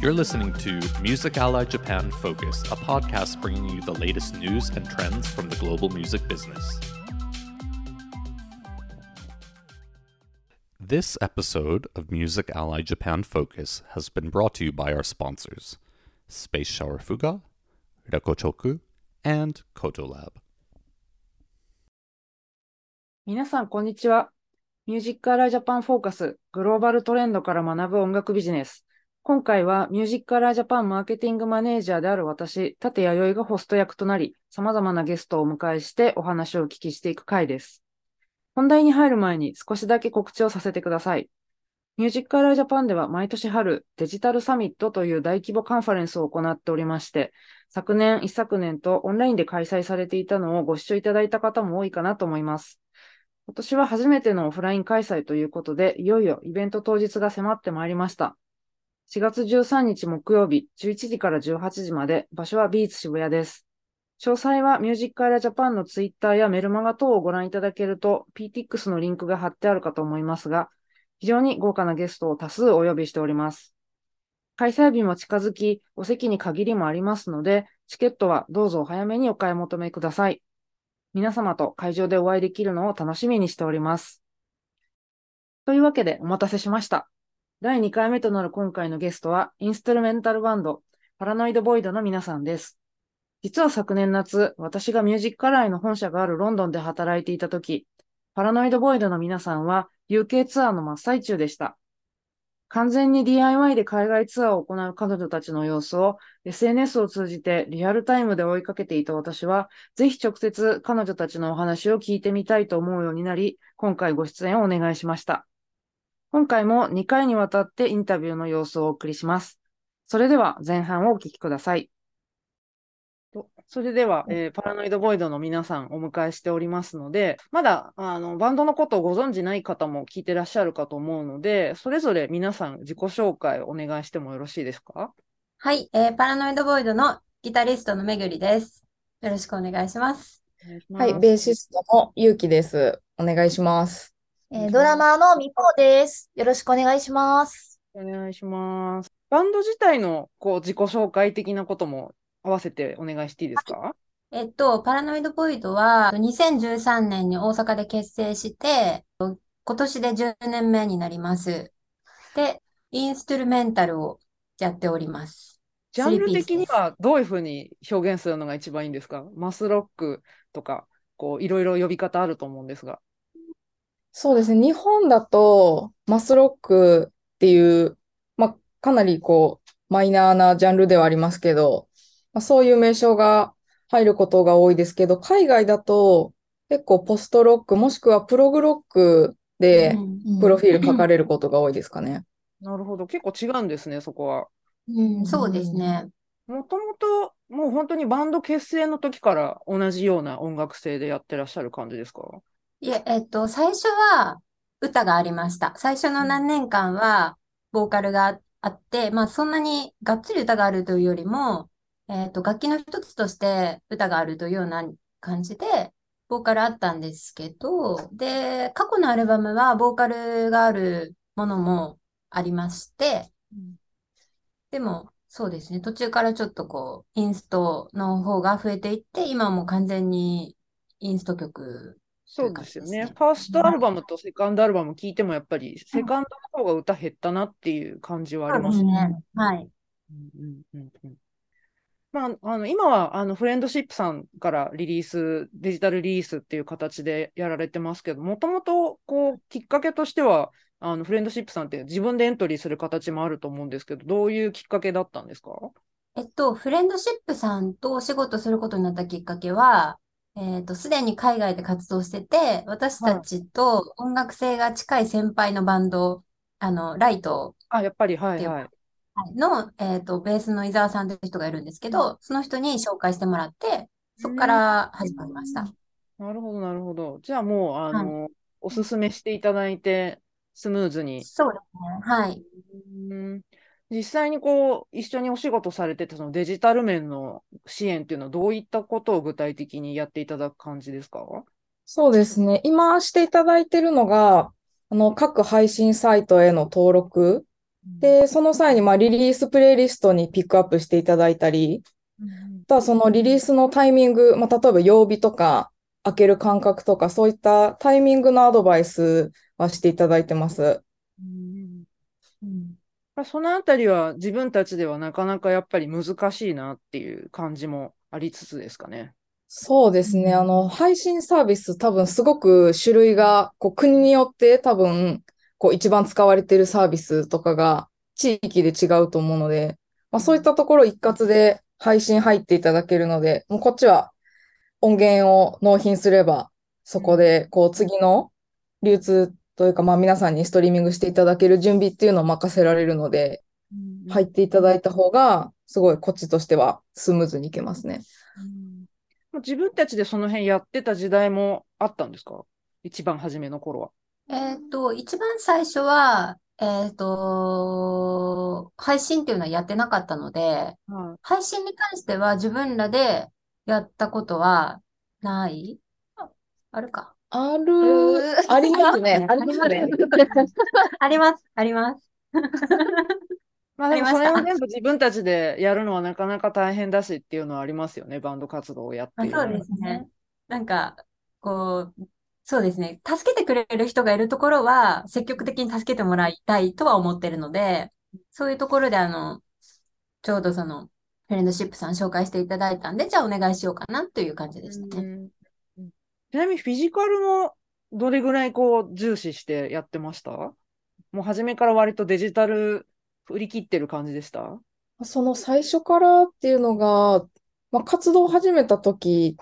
You're listening to Music Ally Japan Focus, a podcast bringing you the latest news and trends from the global music business. This episode of Music Ally Japan Focus has been brought to you by our sponsors Space Shower Fuga, Rekochoku, and Kotolab. 皆さん、こんにちは。ミュージックアライジャパンフォーカス、グローバルトレンドから学ぶ音楽ビジネス。 今回はミュージックアライジャパンマーケティングマネージャーである私、立弥生がホスト役となり、様々なゲストをお迎えしてお話をお聞きしていく回です。本題に入る前に少しだけ告知をさせてください。ミュージックアライジャパンでは毎年春、デジタルサミットという大規模カンファレンスを行っておりまして、昨年、一昨年とオンラインで開催されていたのをご視聴いただいた方も多いかなと思います。今年は初めてのオフライン開催ということで、いよいよイベント当日が迫ってまいりました。4月13日木曜日、11時から18時まで、場所はビーツ渋谷です。詳細はミュージックアイラジャパンのツイッターやメルマガ等をご覧いただけると、PTX のリンクが貼ってあるかと思いますが、非常に豪華なゲストを多数お呼びしております。開催日も近づき、お席に限りもありますので、チケットはどうぞお早めにお買い求めください。皆様と会場でお会いできるのを楽しみにしております。というわけでお待たせしました。第2回目となる今回のゲストは、インストゥルメンタルバンド、パラノイドボイドの皆さんです。実は昨年夏、私がミュージックアライの本社があるロンドンで働いていたとき、パラノイドボイドの皆さんは UK ツアーの真っ最中でした。完全に DIY で海外ツアーを行う彼女たちの様子を SNS を通じてリアルタイムで追いかけていた私は、ぜひ直接彼女たちのお話を聞いてみたいと思うようになり、今回ご出演をお願いしました。今回も2回にわたってインタビューの様子をお送りします。それでは前半をお聞きください。それでは、えー、パラノイドボイドの皆さんお迎えしておりますので、まだあのバンドのことをご存じない方も聞いてらっしゃるかと思うので、それぞれ皆さん自己紹介お願いしてもよろしいですか？はい、えー、パラノイドボイドのギタリストのめぐりです。よろしくお願いします。はい、ベーシストのゆうきです。お願いします。えー、ドラマーのみこです。よろしくお願いします。お願いします。バンド自体のこう自己紹介的なことも合わせてお願いしていいですか？えっと、パラノイドボイドは2013年に大阪で結成して、今年で10年目になります。で、インストゥルメンタルをやっております。ジャンル的にはどういうふうに表現するのが一番いいんですか？マスロックとか、こう、いろいろ呼び方あると思うんですが。そうですね。日本だと、マスロックっていう、まあ、かなりこう、マイナーなジャンルではありますけど、まあ、そういう名称が入ることが多いですけど、海外だと結構ポストロックもしくはプログロックでプロフィール書かれることが多いですかね。なるほど。結構違うんですね、そこは。うん、そうですね。もともと、もう本当にバンド結成の時から同じような音楽性でやってらっしゃる感じですか？いえ、えっと、最初は歌がありました。最初の何年間はボーカルがあって、まあそんなにがっつり歌があるというよりも、えっと、楽器の一つとして歌があるというような感じで、ボーカルあったんですけど、で、過去のアルバムはボーカルがあるものもありまして、でも、そうですね、途中からちょっとこう、インストの方が増えていって、今はもう完全にインスト曲そうですよね。ファーストアルバムとセカンドアルバム聞いても、やっぱりセカンドの方が歌減ったなっていう感じはありますね。はい。うんうんうんまあ、あの今はあのフレンドシップさんからリリース、デジタルリリースっていう形でやられてますけど、もともとこうきっかけとしては、あのフレンドシップさんって自分でエントリーする形もあると思うんですけど、どういうきっかけだったんですか？えっと、フレンドシップさんとお仕事することになったきっかけは、えっと、すでに海外で活動してて、私たちと音楽性が近い先輩のバンド、あの、ライト。あ、やっぱり、はいはい。の、えっ、ー、と、ベースの伊沢さんという人がいるんですけど、その人に紹介してもらって、そこから始まりました。なるほど、なるほど。じゃあもう、あの、はい、おすすめしていただいて、スムーズに。そうですね。はい。うん実際にこう、一緒にお仕事されてたそのデジタル面の支援っていうのはどういったことを具体的にやっていただく感じですか？そうですね。今していただいてるのが、あの、各配信サイトへの登録。で、その際にまあリリースプレイリストにピックアップしていただいたり、うん。ただそのリリースのタイミング、まあ、例えば曜日とか、開ける間隔とか、そういったタイミングのアドバイスはしていただいてます。そのあたりは自分たちではなかなかやっぱり難しいなっていう感じもありつつですかね。そうですね。あの、配信サービス多分すごく種類が、こう国によって多分、こう一番使われているサービスとかが地域で違うと思うので、まあそういったところ一括で配信入っていただけるので、もうこっちは音源を納品すれば、そこでこう次の流通というか、まあ皆さんにストリーミングしていただける準備っていうのを任せられるので、入っていただいた方が、すごいこっちとしてはスムーズにいけますね。うん自分たちでその辺やってた時代もあったんですか？一番初めの頃は。えっと、一番最初は、えっと、配信っていうのはやってなかったので、は配信に関しては自分らでやったことはない？ああるか。ある、ありますね。ありますね。あります、あります。まあでもそれを全部自分たちでやるのはなかなか大変だしっていうのはありますよね。バンド活動をやっているあそうですね。なんか、こう、そうですね。助けてくれる人がいるところは、積極的に助けてもらいたいとは思ってるので、そういうところで、あの、ちょうどその、フレンドシップさん紹介していただいたんで、じゃあお願いしようかなという感じでしたね。うんちなみにフィジカルもどれぐらいこう重視してやってました？もう初めから割とデジタル振り切ってる感じでした？その最初からっていうのが、まあ、活動を始めた時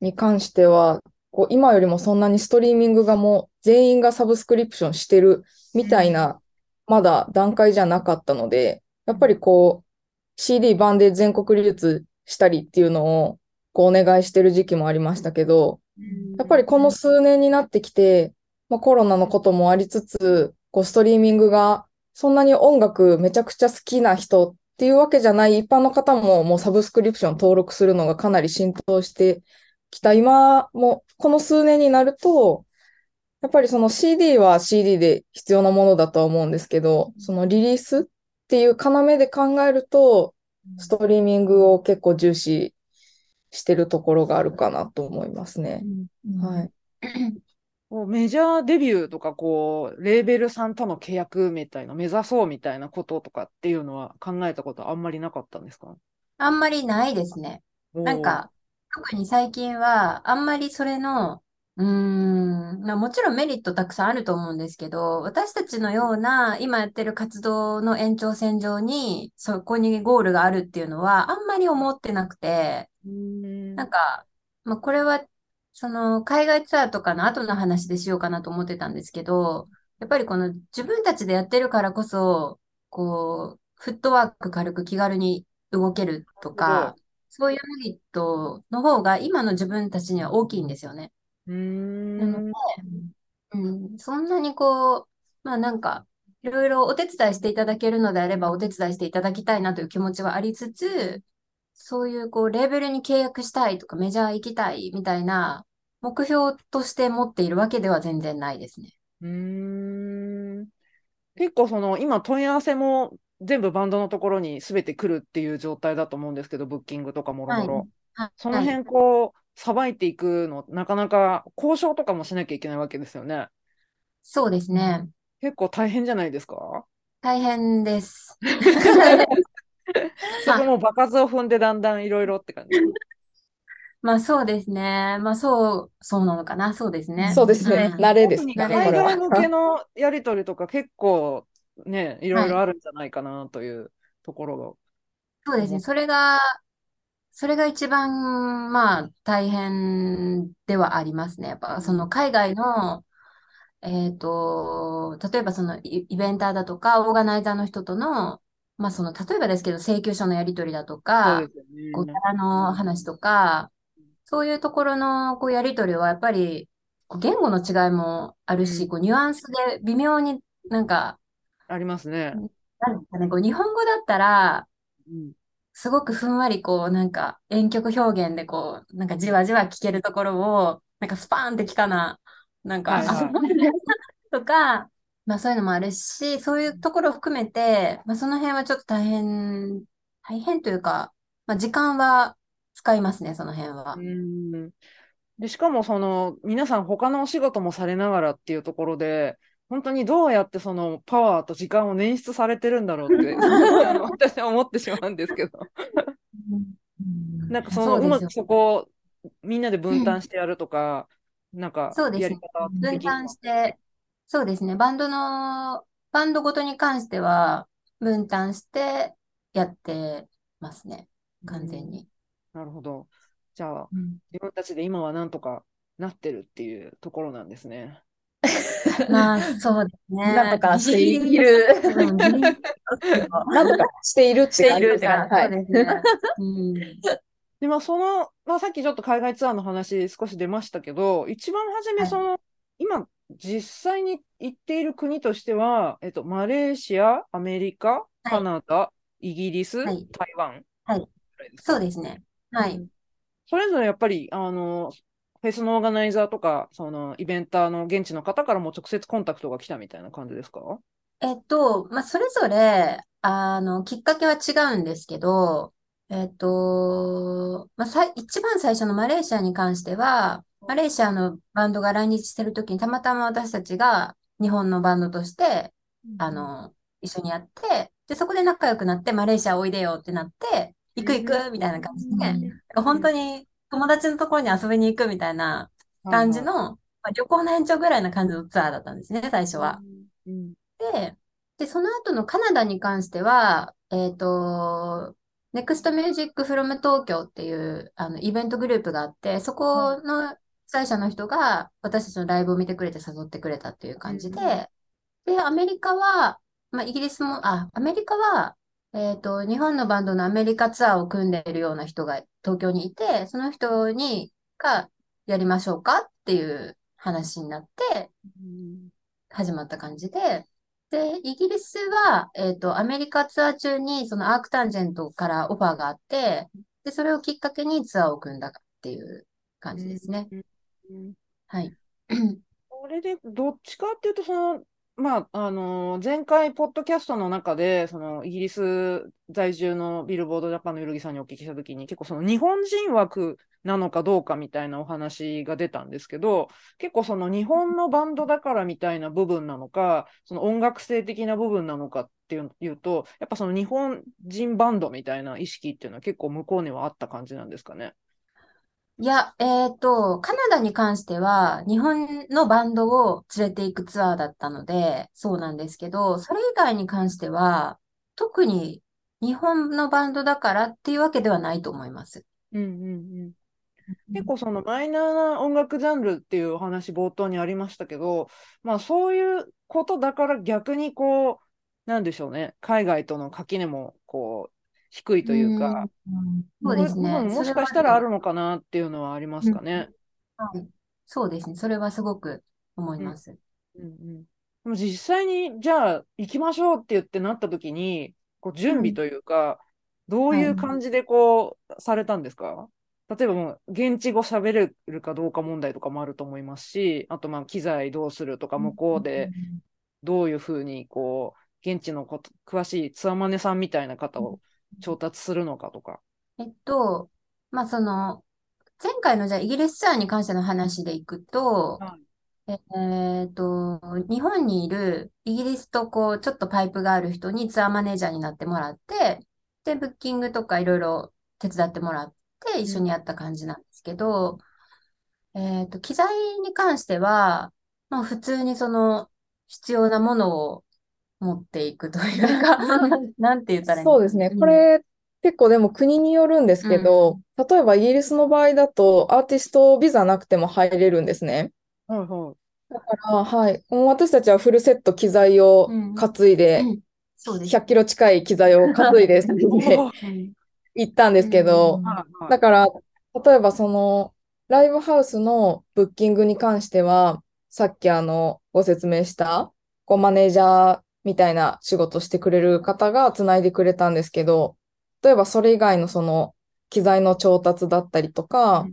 に関しては、こう今よりもそんなにストリーミングがもう全員がサブスクリプションしてるみたいな、まだ段階じゃなかったので、やっぱりこう CD 版で全国流通したりっていうのをこうお願いしてる時期もありましたけど、やっぱりこの数年になってきて、まあ、コロナのこともありつつ、こうストリーミングがそんなに音楽めちゃくちゃ好きな人っていうわけじゃない一般の方ももうサブスクリプション登録するのがかなり浸透してきた今もこの数年になると、やっぱりその CD は CD で必要なものだとは思うんですけど、そのリリースっていう要で考えると、ストリーミングを結構重視してるところがあるかなと思いますね。はい。こうメジャーデビューとかこうレーベルさんとの契約みたいな目指そうみたいなこととかっていうのは考えたことあんまりなかったんですか？あんまりないですね。なんか、特に最近は、あんまりそれの、うーん、まあもちろんメリットたくさんあると思うんですけど、私たちのような今やってる活動の延長線上に、そこにゴールがあるっていうのは、あんまり思ってなくて、なんか、まあこれは、その海外ツアーとかの後の話でしようかなと思ってたんですけど、やっぱりこの自分たちでやってるからこそ、こう、フットワーク軽く気軽に動けるとか、そういうメリットの方が今の自分たちには大きいんですよね。なのでん。うん、そんなにこう、まあなんか、いろいろお手伝いしていただけるのであればお手伝いしていただきたいなという気持ちはありつつ、そういうこう、レーベルに契約したいとかメジャー行きたいみたいな目標として持っているわけでは全然ないですね。うーん結構その今問い合わせも全部バンドのところに全て来るっていう状態だと思うんですけど、ブッキングとかもろもろ。はいその辺こう、さばいていくの、なかなか交渉とかもしなきゃいけないわけですよね。そうですね。結構大変じゃないですか？大変です。そこも場数を踏んでだんだんいろいろって感じ。まあそうですね。まあそう、そうなのかな。そうですね。そうですね。うん慣れですね、海外。向けのやり取りとか結構ね、いろいろあるんじゃないかなというところが。そうですね。それが、それが一番、まあ、大変ではありますね。やっぱ、その海外の、えっと、例えばそのイイベンターだとか、オーガナイザーの人との、まあその、例えばですけど、請求書のやり取りだとかで、すよね。こう、ギャラの話とか、そういうところの、こう、やり取りは、やっぱり、言語の違いもあるし、うん。こう、ニュアンスで微妙になんか、ありますね。なんですかね、こう、日本語だったら、うん。すごくふんわりこう、なんか遠曲表現でこう、なんかじわじわ聞けるところを、なんかスパーンって聞かな、なんか、はいはとか、まあそういうのもあるし、そういうところを含めて、まあその辺はちょっと大変、大変というか、まあ時間は使いますね、その辺はう。ん。で、しかもその、皆さん他のお仕事もされながらっていうところで、本当にどうやってそのパワーと時間を捻出されてるんだろうって、私は思ってしまうんですけど。なんかその、うまくそこをみんなで分担してやるとか、なんか。やり方分担して、そうですね。バンドの、バンドごとに関しては、分担してやってますね。完全に。なるほど。じゃあ、うん自分たちで今はなんとかなってるっていうところなんですね。まあ、そうですね。なんとかしている。なんとかしているって感じですか？ね。はそい。うですね。うんで、まあ、その、まあ、さっきちょっと海外ツアーの話少し出ましたけど、一番初め、はいその、今、実際に行っている国としては、えっと、マレーシア、アメリカ、カナダ、イギリス、はい。台湾はい。そうですね。はい。うん。それぞれやっぱり、あの、フェスのオーガナイザーとか、その、イベンターの現地の方からも直接コンタクトが来たみたいな感じですか？えっと、まあ、それぞれ、あの、きっかけは違うんですけど、えっと、まあ、さい、一番最初のマレーシアに関しては、マレーシアのバンドが来日してる時にたまたま私たちが日本のバンドとして、あの、一緒にやって、で、そこで仲良くなって、マレーシアおいでよってなって、行く行くみたいな感じで、本当に友達のところに遊びに行くみたいな感じの、まあ、旅行の延長ぐらいな感じのツアーだったんですね、最初は。うん。で、で、その後のカナダに関しては、えっと、Next Music from Tokyo っていうあのイベントグループがあって、そこの主催者の人が私たちのライブを見てくれて誘ってくれたっていう感じで、で、アメリカは、まあ、イギリスも、あ、アメリカは、えっと、日本のバンドのアメリカツアーを組んでいるような人が東京にいて、その人に、が、やりましょうかっていう話になって、始まった感じで、で、イギリスは、えっと、アメリカツアー中に、そのアークタンジェントからオファーがあって、で、それをきっかけにツアーを組んだっていう感じですね。うんはい。これで、どっちかっていうと、その、まあ、あの前回、ポッドキャストの中で、その、イギリス在住のビルボードジャパンのゆるぎさんにお聞きしたときに、結構その、日本人枠なのかどうかみたいなお話が出たんですけど、結構その、日本のバンドだからみたいな部分なのか、その音楽性的な部分なのかっていういうと、やっぱその日本人バンドみたいな意識っていうのは結構向こうにはあった感じなんですかね？いや、えっと、カナダに関しては、日本のバンドを連れて行くツアーだったので、そうなんですけど、それ以外に関しては、特に日本のバンドだからっていうわけではないと思います。うんうんうん。結構そのマイナーな音楽ジャンルっていうお話冒頭にありましたけど、まあそういうことだから逆にこう、なんでしょうね、海外との垣根もこう低いというか、うんそうですね。もしかしたらあるのかなっていうのはありますかね。はい。そうですね。それはすごく思います。うんうん。でも実際にじゃあ行きましょうって言ってなった時に、こう準備というか、どういう感じでこうされたんですか？例えばもう現地語喋れるかどうか問題とかもあると思いますし、あとまあ機材どうするとか、向こうでどういうふうにこう、現地のこと、詳しいツアマネさんみたいな方を調達するのかとか。えっと、まあ、その、前回のじゃあイギリスツアーに関しての話でいくと、はえーっと、日本にいるイギリスとこう、ちょっとパイプがある人にツアーマネージャーになってもらって、で、ブッキングとかいろいろ手伝ってもらって一緒にやった感じなんですけど、えーっと、機材に関しては、まあ普通にその必要なものを持っていくというか、なん て言ったらいいのそうですね。うん。これ、結構でも国によるんですけど、例えばイギリスの場合だと、アーティストビザなくても入れるんですね。はいはだから、はい。もう私たちはフルセット機材をうん。担いで、うん。そうです。100キロ近い機材を担いで 行ったんですけど、うん。だから、例えばその、ライブハウスのブッキングに関しては、さっきあの、ご説明した、こう、マネージャーみたいな仕事してくれる方がつないでくれたんですけど、例えばそれ以外のその、機材の調達だったりとか、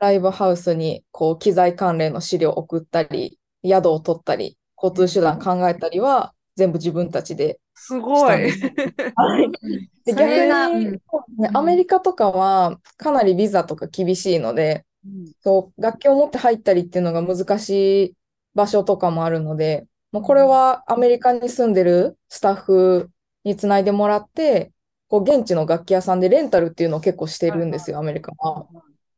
ライブハウスにこう、機材関連の資料を送ったり、宿を取ったり、交通手段考えたりは、全部自分たちですごい。したんです。はい。で、逆に、うんね、アメリカとかはかなりビザとか厳しいので、うんそう、楽器を持って入ったりっていうのが難しい場所とかもあるので、もうこれはアメリカに住んでるスタッフにつないでもらって、こう現地の楽器屋さんでレンタルっていうのを結構してるんですよ、アメリカは。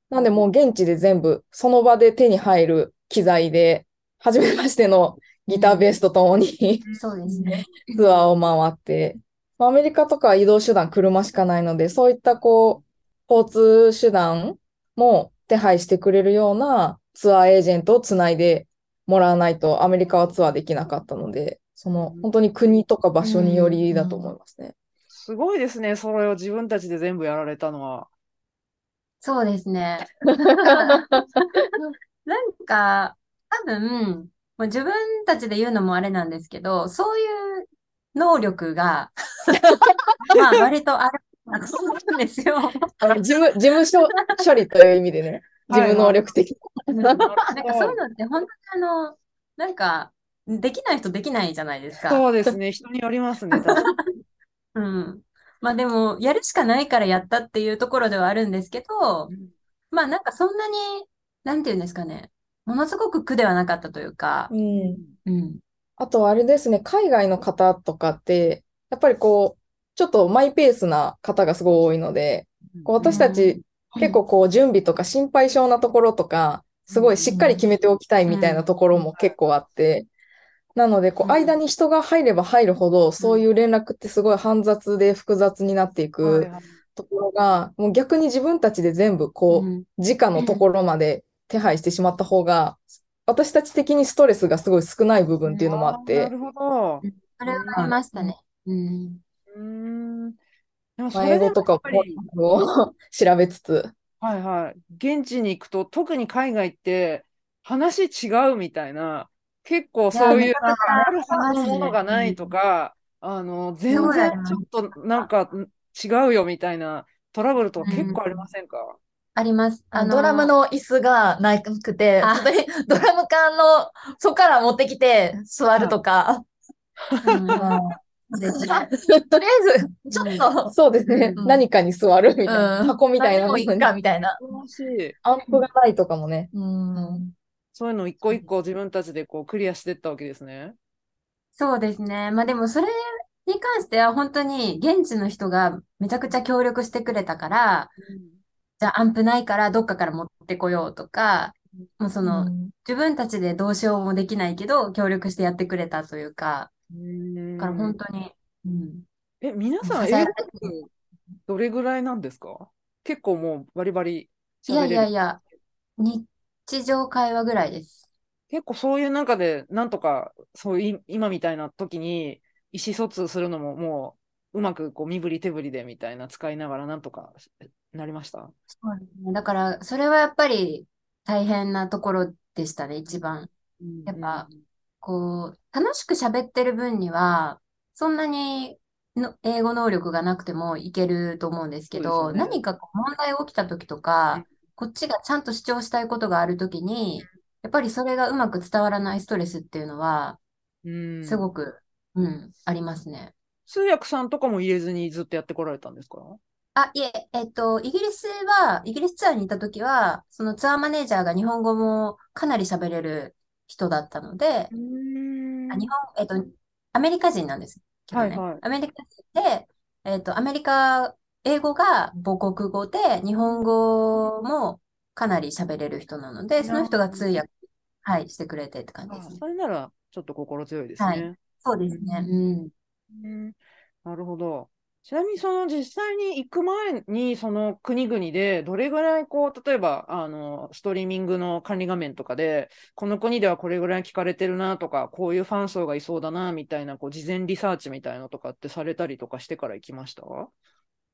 なんでもう現地で全部その場で手に入る機材で、初めましてのギターベースとともにそうですね。ツアーを回って、まあアメリカとかは移動手段車しかないので、そういったこう、交通手段も手配してくれるようなツアーエージェントをつないでもらわないとアメリカはツアーできなかったので、その本当に国とか場所によりだと思いますね。すごいですね。それを自分たちで全部やられたのは。そうですね。なんか、多分、もう自分たちで言うのもあれなんですけど、そういう能力が、まあ割とあると思うんですよ。あの事務、事務所処理という意味でね、事務能力的な。なんかそういうのって本当にあの、なんか、できない人できないじゃないですか。そうですね。人によりますね。うん。まあでも、やるしかないからやったっていうところではあるんですけど、まあなんかそんなに、なんていうんですかね、ものすごく苦ではなかったというか、うんうん。あとあれですね、海外の方とかって、やっぱりこう、ちょっとマイペースな方がすごい多いので、こう私たち結構こう準備とか心配性なところとか、すごいしっかり決めておきたいみたいなところも結構あって、なので、こう、うん。間に人が入れば入るほど、そういう連絡ってすごい煩雑で複雑になっていはいくはい。ところが、もう逆に自分たちで全部こう、うん。直のところまで手配してしまった方が、私たち的にストレスがすごい少ない部分っていうのもあって、なるほど。それはありましたね。うん。うーん。でもそまあれでも英語とかやっぱり、もを調べつつ、はいはい。現地に行くと、特に海外って話違うみたいな、結構そういう、なんか、あるめちゃくちゃありますねものがないとか、あの、全然ちょっとなんか違うよみたいなトラブルとか結構ありませんか？あります。あのドラムの椅子がなくて、あ。本当にドラム缶の、そこから持ってきて座るとか、うんですね。とりあえず、ちょっと、そうですね、うん何かに座るみたいな、うん箱みたいなのにかみたいな。アンプがないとかもね、うん。そういうの一個一個自分たちでこうクリアしていったわけですね。そうですね。まあでもそれに関しては本当に現地の人がめちゃくちゃ協力してくれたから、じゃあアンプないからどっかから持ってこようとか、もうその自分たちでどうしようもできないけど協力してやってくれたというか、うんだから本当に、うん。え、皆さん、英語力どれぐらいなんですか？結構もうバリバリいやい。やいや、日常会話ぐらいです。結構そういう中で、なんとか、そういうい今みたいな時に意思疎通するのももううまくこう身振り手振りでみたいな使いながらなんとかなりました？そうですね。だからそれはやっぱり大変なところでしたね、一番。やっぱこう、楽しく喋ってる分には、そんなにの英語能力がなくてもいけると思うんですけど、ね。何かこう問題起きた時とか、こっちがちゃんと主張したいことがある時に、やっぱりそれがうまく伝わらないストレスっていうのは、うん。すごく、うん、ありますね。通訳さんとかも入れずにずっとやってこられたんですか？あ、いえ、えっと、イギリスは、イギリスツアーにいた時は、そのツアーマネージャーが日本語もかなり喋れる人だったので、日本、えっと、アメリカ人なんですけどね。はいはいアメリカ人で、えっと、アメリカ、英語が母国語で、日本語もかなり喋れる人なので、その人が通訳、はい、してくれてって感じあですね。それならちょっと心強いですはいね。そうですね。うん。うんなるほど。ちなみにその実際に行く前にその国々でどれぐらいこう例えばあのストリーミングの管理画面とかでこの国ではこれぐらい聞かれてるなとかこういうファン層がいそうだなみたいなこう事前リサーチみたいのとかってされたりとかしてから行きました？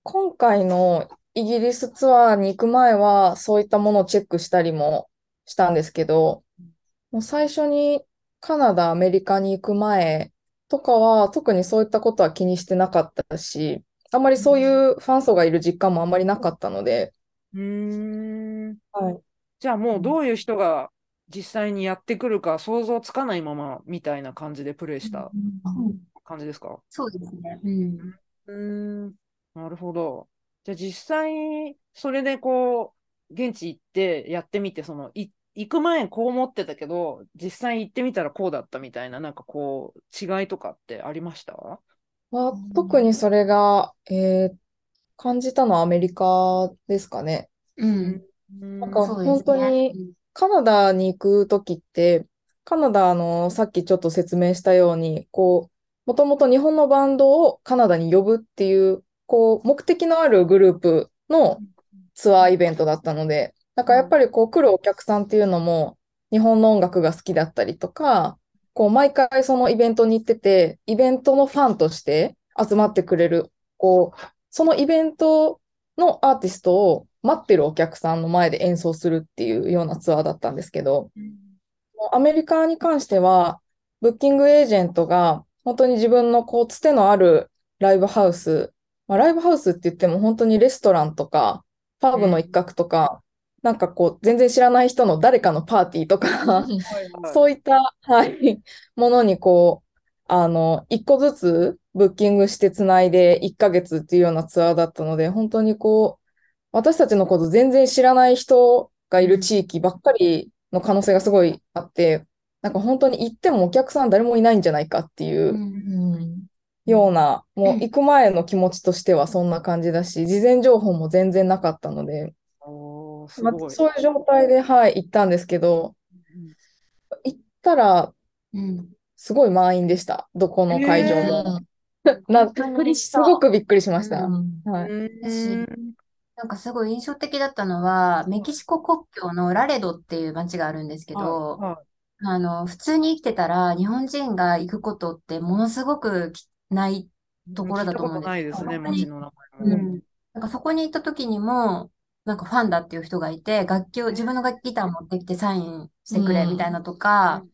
今回のイギリスツアーに行く前は、そういったものをチェックしたりもしたんですけど、もう最初にカナダ、アメリカに行く前とかは、特にそういったことは気にしてなかったし、あんまりそういうファン層がいる実感もあんまりなかったので、うーんはい。じゃあもうどういう人が実際にやってくるか想像つかないままみたいな感じでプレイしたうん感じですか？そうですね。うん。うーん、なるほど。じゃあ実際、それでこう、現地行ってやってみて、その、い行く前こう思ってたけど、実際行ってみたらこうだったみたいな、なんかこう、違いとかってありました？まあ、特にそれが、えー感じたのはアメリカですかね。うん。なんか本当ね。にカナダに行くときって、カナダのさっきちょっと説明したように、こう、もともと日本のバンドをカナダに呼ぶっていう、こう、目的のあるグループのツアーイベントだったので、なんかやっぱりこう来るお客さんっていうのも日本の音楽が好きだったりとか、こう毎回そのイベントに行ってて、イベントのファンとして集まってくれる、こう、そのイベントのアーティストを待ってるお客さんの前で演奏するっていうようなツアーだったんですけど、アメリカに関しては、ブッキングエージェントが本当に自分のこうつてのあるライブハウス、まあ、ライブハウスって言っても本当にレストランとか、パブの一角とか、なんかこう全然知らない人の誰かのパーティーとか、そういった、はい、ものにこう、あの、一個ずつブッキングしてつないで1ヶ月っていうようなツアーだったので、本当にこう、私たちのこと全然知らない人がいる地域ばっかりの可能性がすごいあって、なんか本当に行ってもお客さん誰もいないんじゃないかっていううんような、もう行く前の気持ちとしてはそんな感じだし、事前情報も全然なかったので、おーすまあごい。そういう状態で、はい、行ったんですけど、行ったら、うん。すごい満員でした。どこの会場も。な、びっくりしたすごくびっくりしました。うんはい。なんかすごい印象的だったのは、メキシコ国境のラレドっていう街があるんですけど、はあの、普通に生きてたら日本人が行くことってものすごくきないいところだと思うん聞いたことないですね、街の名う前も。ん。なんかそこに行った時にも、なんかファンだっていう人がいて、楽器を、自分の楽器ギター持ってきてサインしてくれみたいなとか、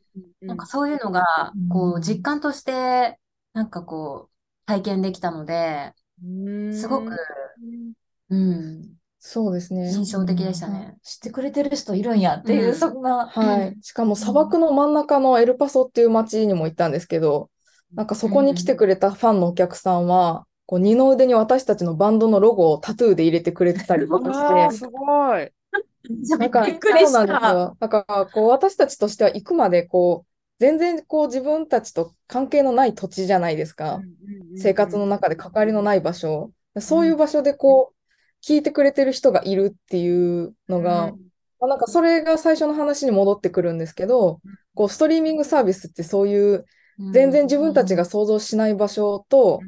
なんかそういうのが、こう、実感として、なんかこう、体験できたので、すごく、うん、そうですね。印象的でしたね。知ってくれてる人いるんやっていうう、ん。そんな。はい。しかも砂漠の真ん中のエルパソっていう街にも行ったんですけど、なんかそこに来てくれたファンのお客さんは、こう二の腕に私たちのバンドのロゴをタトゥーで入れてくれてたりとかして、すごい。なんか、びっくりそうなん。ですよ。だから、こう、私たちとしては行くまで、こう、全然、こう、自分たちと関係のない土地じゃないですか。生活の中で関わりのない場所。そういう場所で、こう、聞いてくれてる人がいるっていうのが、まあなんかそれが最初の話に戻ってくるんですけど、こう、ストリーミングサービスってそういう、全然自分たちが想像しない場所と、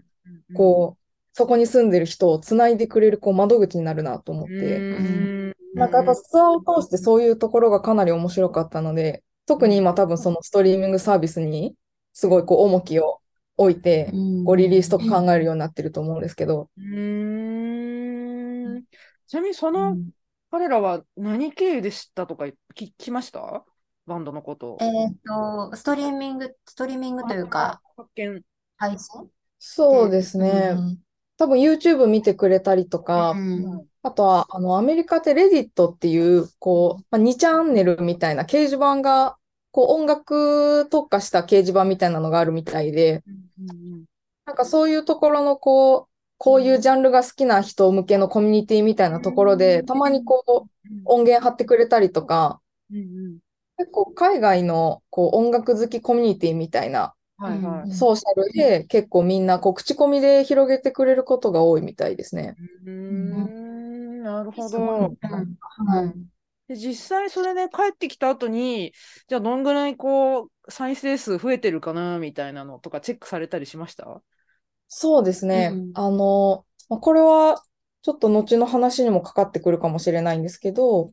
こう、そこに住んでる人をつないでくれる、こう、窓口になるなと思って。うん。なんかやっぱツアーを通してそういうところがかなり面白かったので、特に今多分そのストリーミングサービスにすごいこう重きを置いて、こうリリースとか考えるようになってると思うんですけど、うーん。ちなみにそのうん。彼らは何経由で知ったとか聞聞きました？バンドのこと。えっと、ストリーミング、ストリーミングというか、発見。配信？そうですね。多分 YouTube 見てくれたりとか、うんあとはあのアメリカって Reddit っていう、こう、まあ、2チャンネルみたいな掲示板が、こう音楽特化した掲示板みたいなのがあるみたいで、なんかそういうところのこう、こういうジャンルが好きな人向けのコミュニティみたいなところで、たまにこう、音源貼ってくれたりとか、結構海外のこう音楽好きコミュニティみたいなはいはい。ソーシャルで結構みんなこう口コミで広げてくれることが多いみたいですね。うーん、なるほど。うんで、実際それで帰ってきた後に、じゃあどんぐらいこう、再生数増えてるかな、みたいなのとかチェックされたりしました？そうですね。うんあの、まあこれはちょっと後の話にもかかってくるかもしれないんですけど、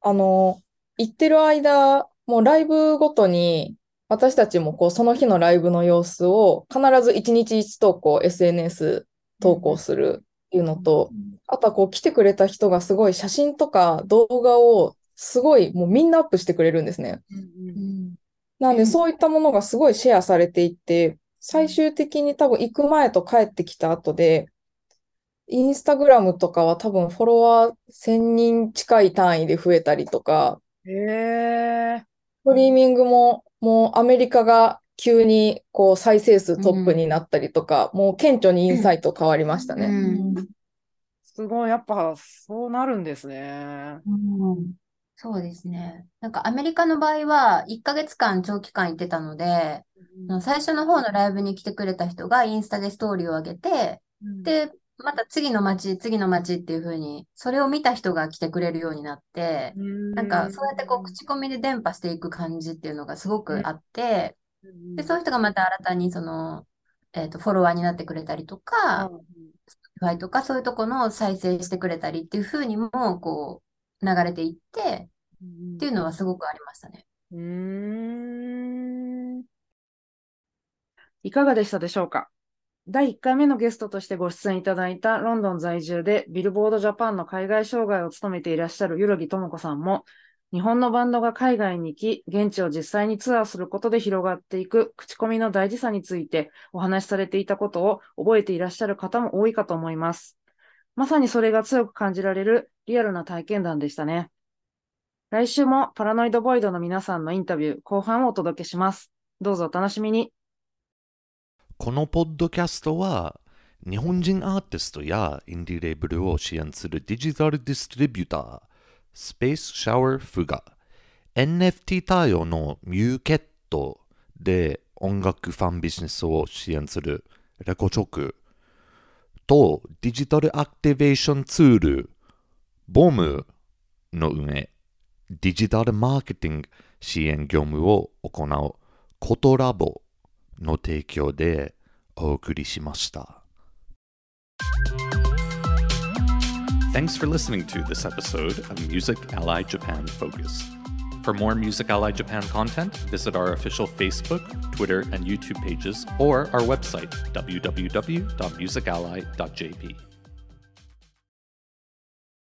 あの、行ってる間、もうライブごとに私たちもこうその日のライブの様子を必ず1日1投稿 SNS 投稿するっていうのと、あとはこう来てくれた人がすごい写真とか動画をすごいもうみんなアップしてくれるんですね。うんなんで、そういったものがすごいシェアされていって、最終的に多分行く前と帰ってきた後で、インスタグラムとかは多分フォロワー1000人近い単位で増えたりとか。ストリーミングも、もうアメリカが急にこう再生数トップになったりとか、もう顕著にインサイト変わりましたね。うんすごい、やっぱそうなるんですね。うんそうですね。なんかアメリカの場合は1ヶ月間長期間行ってたので、あの最初の方のライブに来てくれた人がインスタでストーリーを上げて、で、また次の街、次の街っていう風に、それを見た人が来てくれるようになって、なんかそうやってこう口コミで伝播していく感じっていうのがすごくあって、で、そういう人がまた新たにその、えっと、フォロワーになってくれたりとか、Spotify とかそういうとこの再生してくれたりっていう風にも、こう、流れていって、っていうのはすごくありましたね。うーん。いかがでしたでしょうか？第1回目のゲストとしてご出演いただいたロンドン在住でビルボードジャパンの海外障害を務めていらっしゃる柚木智子さんも、日本のバンドが海外に行き、現地を実際にツアーすることで広がっていく口コミの大事さについてお話しされていたことを覚えていらっしゃる方も多いかと思います。まさにそれが強く感じられるリアルな体験談でしたね。来週もパラノイドボイドの皆さんのインタビュー後半をお届けします。どうぞお楽しみに。このポッドキャストは日本人アーティストやインディレーブルを支援するデジタルディストリビュータースペースシャワーフが NFT 対応のミューケットで音楽ファンビジネスを支援するレコチョク。とデジタルアクティベーションツールボムの運営デジタルマーケティング支援業務を行う。コトラボ。の提供でお送りしました。Thanks for listening to this episode of Music Ally Japan Focus. For more Music Ally Japan content, visit our official Facebook, Twitter, and YouTube pages or our website www.musically.jp.